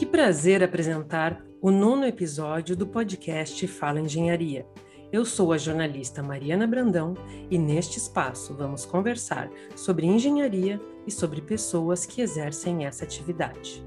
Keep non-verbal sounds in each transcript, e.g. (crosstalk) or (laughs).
Que prazer apresentar o nono episódio do podcast Fala Engenharia. Eu sou a jornalista Mariana Brandão e neste espaço vamos conversar sobre engenharia e sobre pessoas que exercem essa atividade.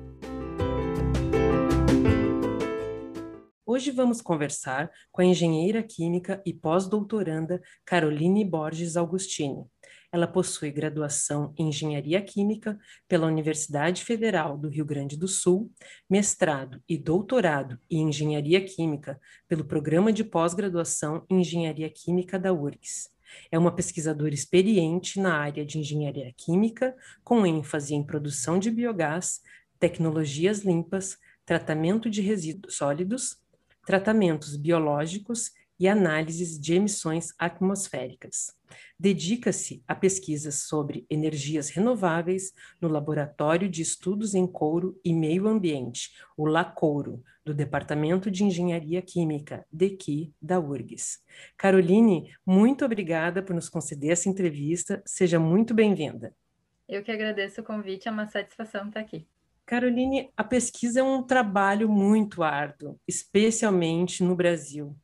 Hoje vamos conversar com a engenheira química e pós-doutoranda Caroline Borges Augustini. Ela possui graduação em Engenharia Química pela Universidade Federal do Rio Grande do Sul, mestrado e doutorado em Engenharia Química pelo Programa de Pós-Graduação em Engenharia Química da URGS. É uma pesquisadora experiente na área de engenharia química, com ênfase em produção de biogás, tecnologias limpas, tratamento de resíduos sólidos, tratamentos biológicos e análises de emissões atmosféricas. Dedica-se a pesquisas sobre energias renováveis no Laboratório de Estudos em Couro e Meio Ambiente, o LACouro, do Departamento de Engenharia Química, DEQI, da URGS. Caroline, muito obrigada por nos conceder essa entrevista. Seja muito bem-vinda. Eu que agradeço o convite, é uma satisfação estar aqui. Caroline, a pesquisa é um trabalho muito árduo, especialmente no Brasil.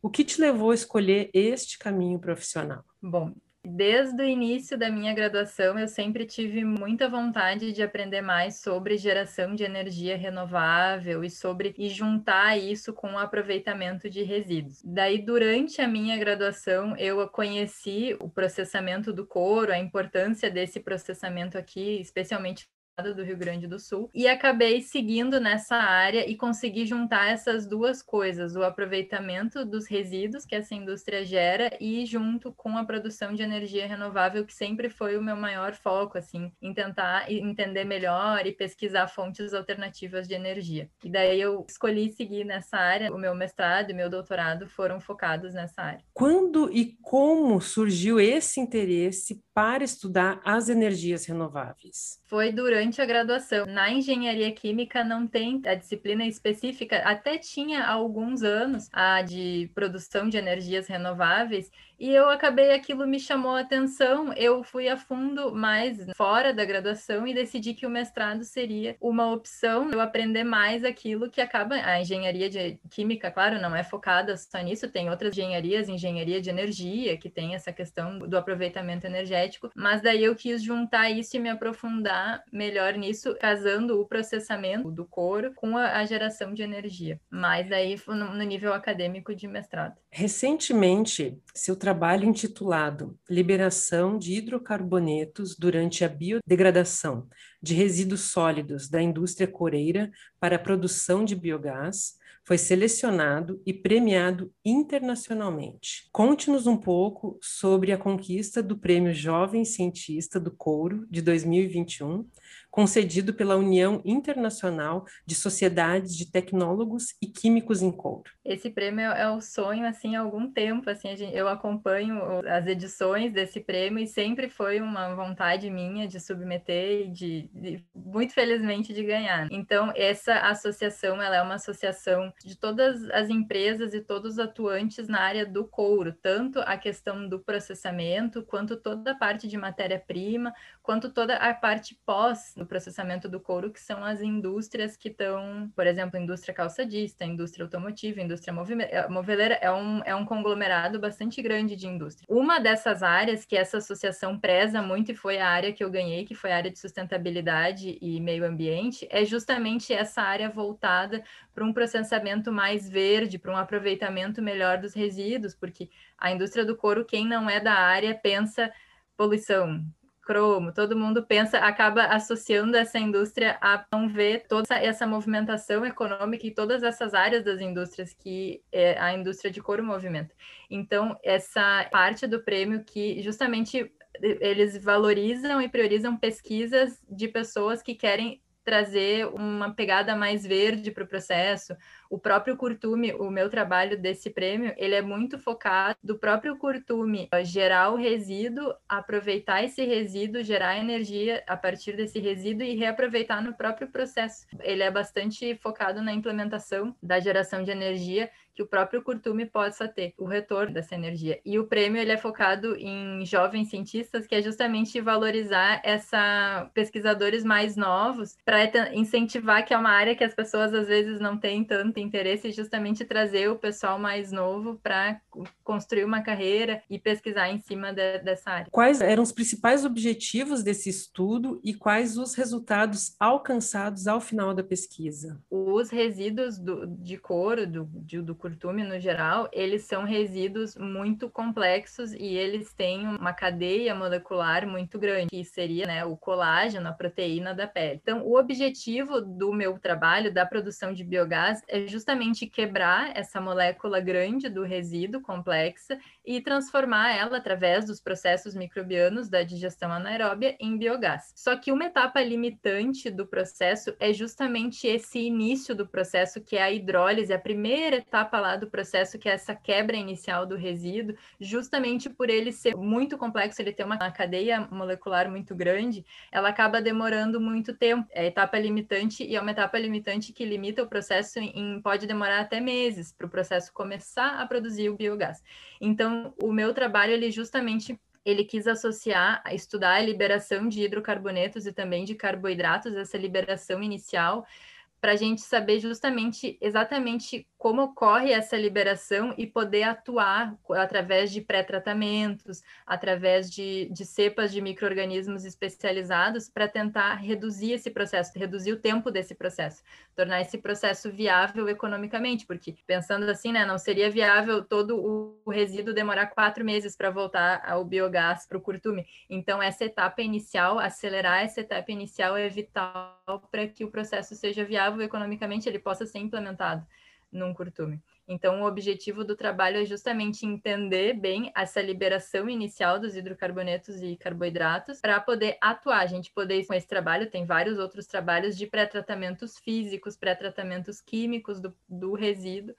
O que te levou a escolher este caminho profissional? Bom, Desde o início da minha graduação, eu sempre tive muita vontade de aprender mais sobre geração de energia renovável e sobre e juntar isso com o aproveitamento de resíduos. Daí, durante a minha graduação, eu conheci o processamento do couro, a importância desse processamento aqui, especialmente do Rio Grande do Sul e acabei seguindo nessa área e consegui juntar essas duas coisas, o aproveitamento dos resíduos que essa indústria gera e junto com a produção de energia renovável, que sempre foi o meu maior foco, assim, em tentar entender melhor e pesquisar fontes alternativas de energia. E daí eu escolhi seguir nessa área, o meu mestrado e meu doutorado foram focados nessa área. Quando e como surgiu esse interesse para estudar as energias renováveis? Foi durante a graduação. Na engenharia química não tem a disciplina específica, até tinha há alguns anos a de produção de energias renováveis, e eu acabei, aquilo me chamou a atenção, eu fui a fundo mais fora da graduação e decidi que o mestrado seria uma opção, eu aprender mais aquilo que acaba, a engenharia de química, claro, não é focada só nisso, tem outras engenharias, engenharia de energia, que tem essa questão do aproveitamento energético, mas daí eu quis juntar isso e me aprofundar melhor nisso, casando o processamento do couro com a, a geração de energia, mas daí no, no nível acadêmico de mestrado. Recentemente, seu trabalho intitulado Liberação de hidrocarbonetos durante a biodegradação de resíduos sólidos da indústria coreira para a produção de biogás foi selecionado e premiado internacionalmente. Conte-nos um pouco sobre a conquista do Prêmio Jovem Cientista do Couro de 2021 concedido pela União Internacional de Sociedades de Tecnólogos e Químicos em Couro. Esse prêmio é o sonho assim há algum tempo, assim, eu acompanho as edições desse prêmio e sempre foi uma vontade minha de submeter e de, de muito felizmente de ganhar. Então, essa associação, ela é uma associação de todas as empresas e todos os atuantes na área do couro, tanto a questão do processamento, quanto toda a parte de matéria-prima, quanto toda a parte pós do processamento do couro, que são as indústrias que estão, por exemplo, indústria calçadista, indústria automotiva, indústria eh, moveleira, é um, é um conglomerado bastante grande de indústria. Uma dessas áreas que essa associação preza muito e foi a área que eu ganhei, que foi a área de sustentabilidade e meio ambiente, é justamente essa área voltada para um processamento mais verde, para um aproveitamento melhor dos resíduos, porque a indústria do couro, quem não é da área, pensa poluição, cromo, todo mundo pensa, acaba associando essa indústria a não ver toda essa movimentação econômica e todas essas áreas das indústrias que é a indústria de couro movimenta. Então, essa parte do prêmio que justamente eles valorizam e priorizam pesquisas de pessoas que querem trazer uma pegada mais verde para o processo. O próprio curtume, o meu trabalho desse prêmio, ele é muito focado do próprio curtume gerar o resíduo, aproveitar esse resíduo, gerar energia a partir desse resíduo e reaproveitar no próprio processo. Ele é bastante focado na implementação da geração de energia que o próprio curtume possa ter o retorno dessa energia. E o prêmio ele é focado em jovens cientistas, que é justamente valorizar essa pesquisadores mais novos para incentivar que é uma área que as pessoas às vezes não têm tanto interesse, justamente trazer o pessoal mais novo para construir uma carreira e pesquisar em cima de, dessa área. Quais eram os principais objetivos desse estudo e quais os resultados alcançados ao final da pesquisa? Os resíduos do, de couro, do, de, do curtume no geral, eles são resíduos muito complexos e eles têm uma cadeia molecular muito grande, que seria né, o colágeno, a proteína da pele. Então, o objetivo do meu trabalho, da produção de biogás, é justamente quebrar essa molécula grande do resíduo complexa e transformar ela através dos processos microbianos da digestão anaeróbia em biogás. Só que uma etapa limitante do processo é justamente esse início do processo, que é a hidrólise, a primeira etapa lá do processo, que é essa quebra inicial do resíduo, justamente por ele ser muito complexo, ele ter uma cadeia molecular muito grande, ela acaba demorando muito tempo. É etapa limitante e é uma etapa limitante que limita o processo em pode demorar até meses para o processo começar a produzir o biogás. Então, o meu trabalho, ele justamente ele quis associar, estudar a liberação de hidrocarbonetos e também de carboidratos, essa liberação inicial, para a gente saber justamente exatamente como ocorre essa liberação e poder atuar através de pré-tratamentos, através de, de cepas de micro-organismos especializados para tentar reduzir esse processo, reduzir o tempo desse processo, tornar esse processo viável economicamente, porque pensando assim, né, não seria viável todo o resíduo demorar quatro meses para voltar ao biogás para o curtume. Então, essa etapa inicial, acelerar essa etapa inicial é vital para que o processo seja viável economicamente, ele possa ser implementado num curtume. Então, o objetivo do trabalho é justamente entender bem essa liberação inicial dos hidrocarbonetos e carboidratos para poder atuar. A gente poder, com esse trabalho, tem vários outros trabalhos de pré-tratamentos físicos, pré-tratamentos químicos do, do resíduo,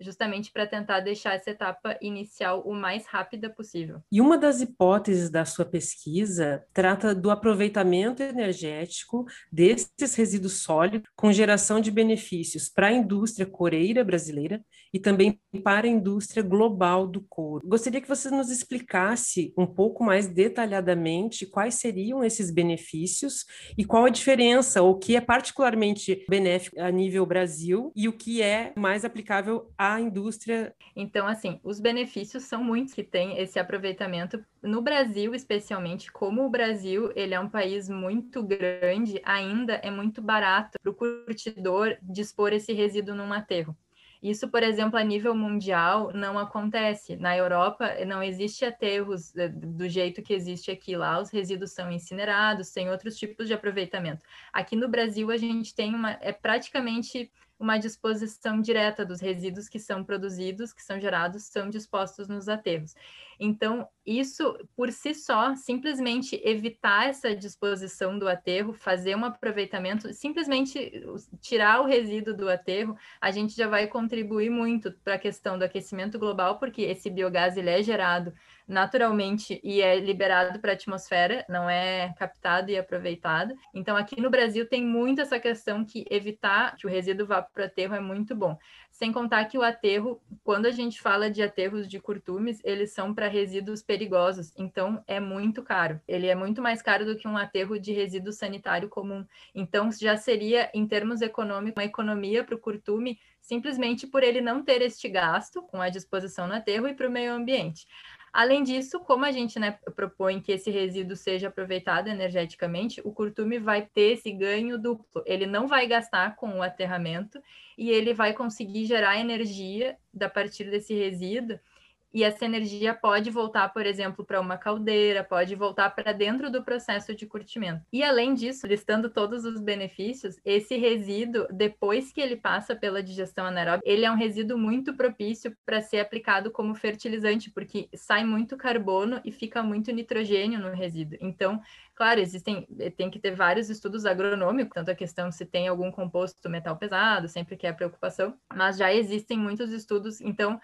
justamente para tentar deixar essa etapa inicial o mais rápida possível. E uma das hipóteses da sua pesquisa trata do aproveitamento energético desses resíduos sólidos com geração de benefícios para a indústria coreira brasileira e também para a indústria global do couro. Gostaria que você nos explicasse um pouco mais detalhadamente quais seriam esses benefícios e qual a diferença, o que é particularmente benéfico a nível Brasil e o que é mais aplicável à indústria. Então, assim, os benefícios são muitos que tem esse aproveitamento no Brasil, especialmente, como o Brasil ele é um país muito grande, ainda é muito barato para o curtidor dispor esse resíduo num aterro. Isso, por exemplo, a nível mundial não acontece. Na Europa não existe aterros eh, do jeito que existe aqui lá, os resíduos são incinerados, tem outros tipos de aproveitamento. Aqui no Brasil a gente tem uma é praticamente uma disposição direta dos resíduos que são produzidos, que são gerados, são dispostos nos aterros. Então, isso por si só, simplesmente evitar essa disposição do aterro, fazer um aproveitamento, simplesmente tirar o resíduo do aterro, a gente já vai contribuir muito para a questão do aquecimento global, porque esse biogás ele é gerado naturalmente e é liberado para a atmosfera, não é captado e aproveitado. Então, aqui no Brasil tem muito essa questão que evitar que o resíduo vá para aterro é muito bom. Sem contar que o aterro, quando a gente fala de aterros de curtumes, eles são para resíduos perigosos, então é muito caro. Ele é muito mais caro do que um aterro de resíduo sanitário comum. Então, já seria, em termos econômicos, uma economia para o curtume simplesmente por ele não ter este gasto com a disposição no aterro e para o meio ambiente. Além disso, como a gente né, propõe que esse resíduo seja aproveitado energeticamente, o curtume vai ter esse ganho duplo. Ele não vai gastar com o aterramento e ele vai conseguir gerar energia a partir desse resíduo e essa energia pode voltar, por exemplo, para uma caldeira, pode voltar para dentro do processo de curtimento. E além disso, listando todos os benefícios, esse resíduo, depois que ele passa pela digestão anaeróbica, ele é um resíduo muito propício para ser aplicado como fertilizante, porque sai muito carbono e fica muito nitrogênio no resíduo. Então, claro, existem, tem que ter vários estudos agronômicos, tanto a questão se tem algum composto metal pesado, sempre que é preocupação, mas já existem muitos estudos, então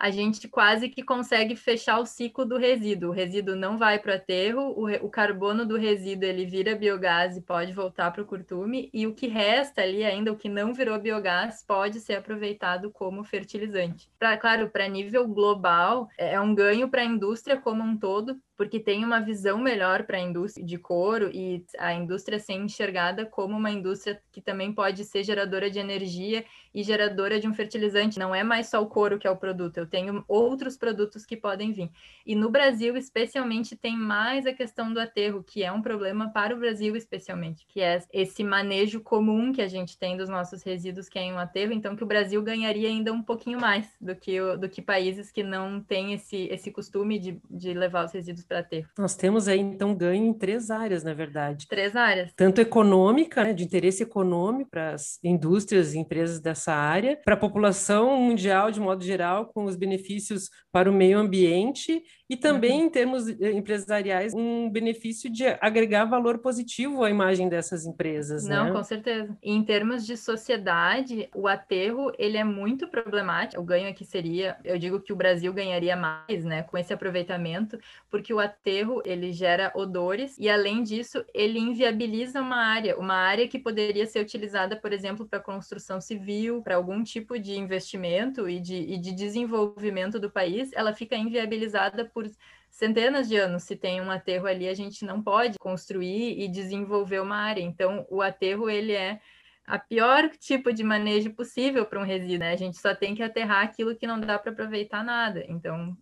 a gente quase que consegue fechar o ciclo do resíduo. O resíduo não vai para o aterro, o, carbono do resíduo ele vira biogás e pode voltar para o curtume, e o que resta ali ainda, o que não virou biogás, pode ser aproveitado como fertilizante. Pra, claro, para nível global, é, é um ganho para a indústria como um todo, porque tem uma visão melhor para a indústria de couro e a indústria ser enxergada como uma indústria que também pode ser geradora de energia e geradora de um fertilizante. Não é mais só o couro que é o produto, eu tenho outros produtos que podem vir. E no Brasil, especialmente, tem mais a questão do aterro, que é um problema para o Brasil, especialmente, que é esse manejo comum que a gente tem dos nossos resíduos, que é em um aterro, então que o Brasil ganharia ainda um pouquinho mais do que, do que países que não têm esse, esse costume de, de levar os resíduos para ter. Nós temos aí, então, ganho em três áreas, na verdade. Três áreas. Tanto econômica, né, de interesse econômico para as indústrias e empresas dessa área, para a população mundial, de modo geral, com os benefícios para o meio ambiente e também, uhum. em termos eh, empresariais, um benefício de agregar valor positivo à imagem dessas empresas. Não, né? com certeza. E em termos de sociedade, o aterro ele é muito problemático. O ganho aqui seria, eu digo que o Brasil ganharia mais, né, com esse aproveitamento, porque o aterro ele gera odores e além disso ele inviabiliza uma área, uma área que poderia ser utilizada, por exemplo, para construção civil, para algum tipo de investimento e de, e de desenvolvimento do país, ela fica inviabilizada por por centenas de anos. Se tem um aterro ali, a gente não pode construir e desenvolver uma área. Então, o aterro ele é a pior tipo de manejo possível para um resíduo. Né? A gente só tem que aterrar aquilo que não dá para aproveitar nada. Então,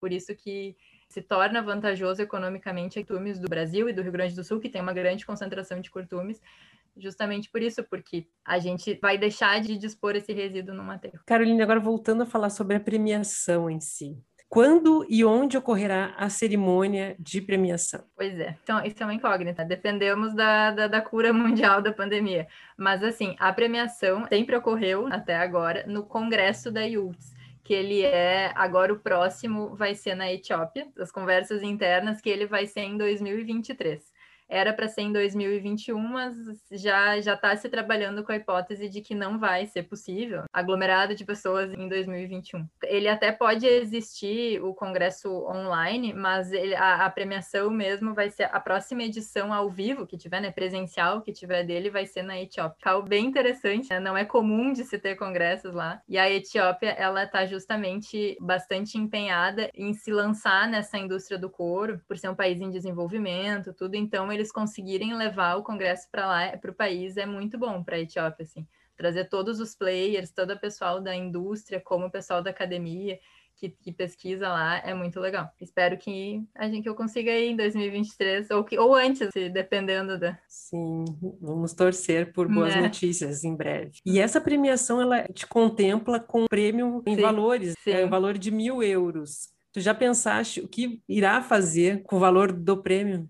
por isso que se torna vantajoso economicamente curtumes do Brasil e do Rio Grande do Sul, que tem uma grande concentração de curtumes, justamente por isso, porque a gente vai deixar de dispor esse resíduo no aterro. Carolina, agora voltando a falar sobre a premiação em si. Quando e onde ocorrerá a cerimônia de premiação? Pois é, então isso é uma incógnita. Dependemos da, da, da, cura mundial da pandemia. Mas, assim, a premiação sempre ocorreu até agora no congresso da IUTS que ele é agora o próximo vai ser na Etiópia, as conversas internas que ele vai ser em 2023 era para ser em 2021, mas já já está se trabalhando com a hipótese de que não vai ser possível aglomerado de pessoas em 2021. Ele até pode existir o congresso online, mas ele, a, a, premiação mesmo vai ser a próxima edição ao vivo que tiver, né, presencial que tiver dele, vai ser na Etiópia. Algo bem interessante, né? não é comum de se ter congressos lá. E a Etiópia, ela está justamente bastante empenhada em se lançar nessa indústria do couro, por ser um país em desenvolvimento, tudo. Então eles conseguirem levar o Congresso para lá, para o país, é muito bom para a Etiópia, assim. Trazer todos os players, todo o pessoal da indústria, como o pessoal da academia, que, que, pesquisa lá é muito legal. Espero que a gente que eu consiga ir em 2023 ou que ou antes, dependendo da. Sim, vamos torcer por boas é. notícias em breve. E essa premiação ela te contempla com prêmio em sim, valores, sim. é um valor de mil euros. Tu já pensaste o que irá fazer com o valor do prêmio?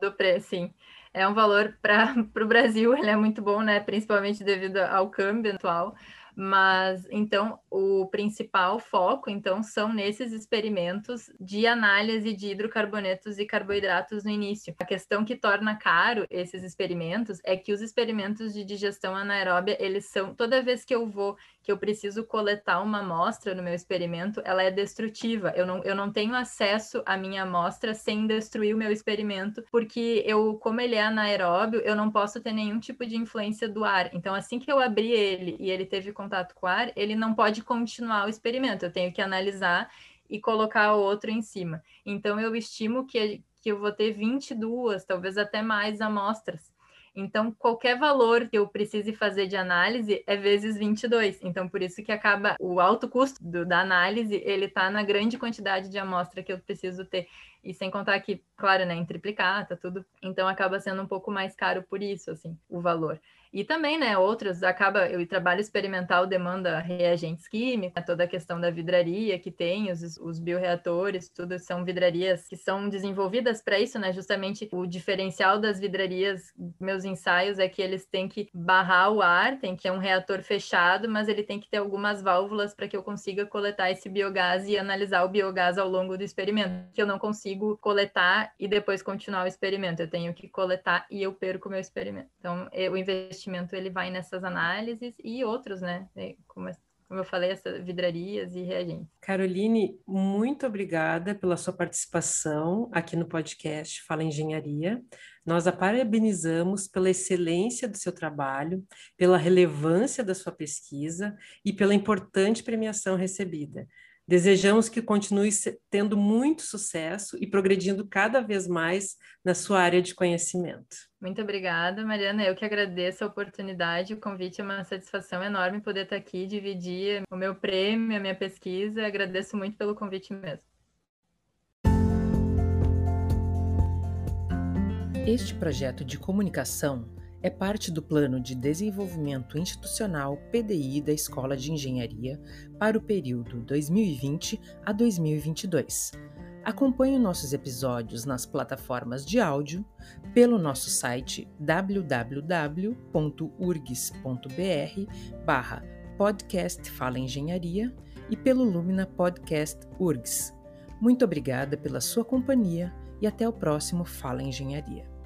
Do prêmio, sim. É um valor para (laughs) o Brasil, ele é muito bom, né? Principalmente devido ao câmbio atual. Mas então o principal foco então são nesses experimentos de análise de hidrocarbonetos e carboidratos no início. A questão que torna caro esses experimentos é que os experimentos de digestão anaeróbia, eles são toda vez que eu vou que eu preciso coletar uma amostra no meu experimento, ela é destrutiva. Eu não, eu não tenho acesso à minha amostra sem destruir o meu experimento, porque eu, como ele é anaeróbio, eu não posso ter nenhum tipo de influência do ar. Então, assim que eu abri ele e ele teve contato com o ar, ele não pode continuar o experimento. Eu tenho que analisar e colocar outro em cima. Então, eu estimo que, que eu vou ter 22, talvez até mais amostras. Então, qualquer valor que eu precise fazer de análise é vezes 22. Então, por isso que acaba o alto custo do, da análise, ele está na grande quantidade de amostra que eu preciso ter. E sem contar que, claro, né, em triplicata, tudo. Então, acaba sendo um pouco mais caro por isso, assim, o valor. E também, né, outras, acaba, o trabalho experimental demanda reagentes químicos, toda a questão da vidraria que tem, os, os bioreatores, tudo são vidrarias que são desenvolvidas para isso, né, justamente o diferencial das vidrarias, meus ensaios, é que eles têm que barrar o ar, tem que ter um reator fechado, mas ele tem que ter algumas válvulas para que eu consiga coletar esse biogás e analisar o biogás ao longo do experimento, que eu não consigo coletar e depois continuar o experimento, eu tenho que coletar e eu perco o meu experimento. Então, o investimento investimento ele vai nessas análises e outros, né? Como como eu falei, essas vidrarias e reagentes. Caroline, muito obrigada pela sua participação aqui no podcast Fala Engenharia. Nós a parabenizamos pela excelência do seu trabalho, pela relevância da sua pesquisa e pela importante premiação recebida. Desejamos que continue tendo muito sucesso e progredindo cada vez mais na sua área de conhecimento. Muito obrigada, Mariana. Eu que agradeço a oportunidade, o convite é uma satisfação enorme poder estar aqui, dividir o meu prêmio, a minha pesquisa. Agradeço muito pelo convite mesmo. Este projeto de comunicação é parte do Plano de Desenvolvimento Institucional PDI da Escola de Engenharia para o período 2020 a 2022. Acompanhe nossos episódios nas plataformas de áudio, pelo nosso site www.urgs.br barra podcast Fala Engenharia e pelo Lumina Podcast URGS. Muito obrigada pela sua companhia e até o próximo Fala Engenharia.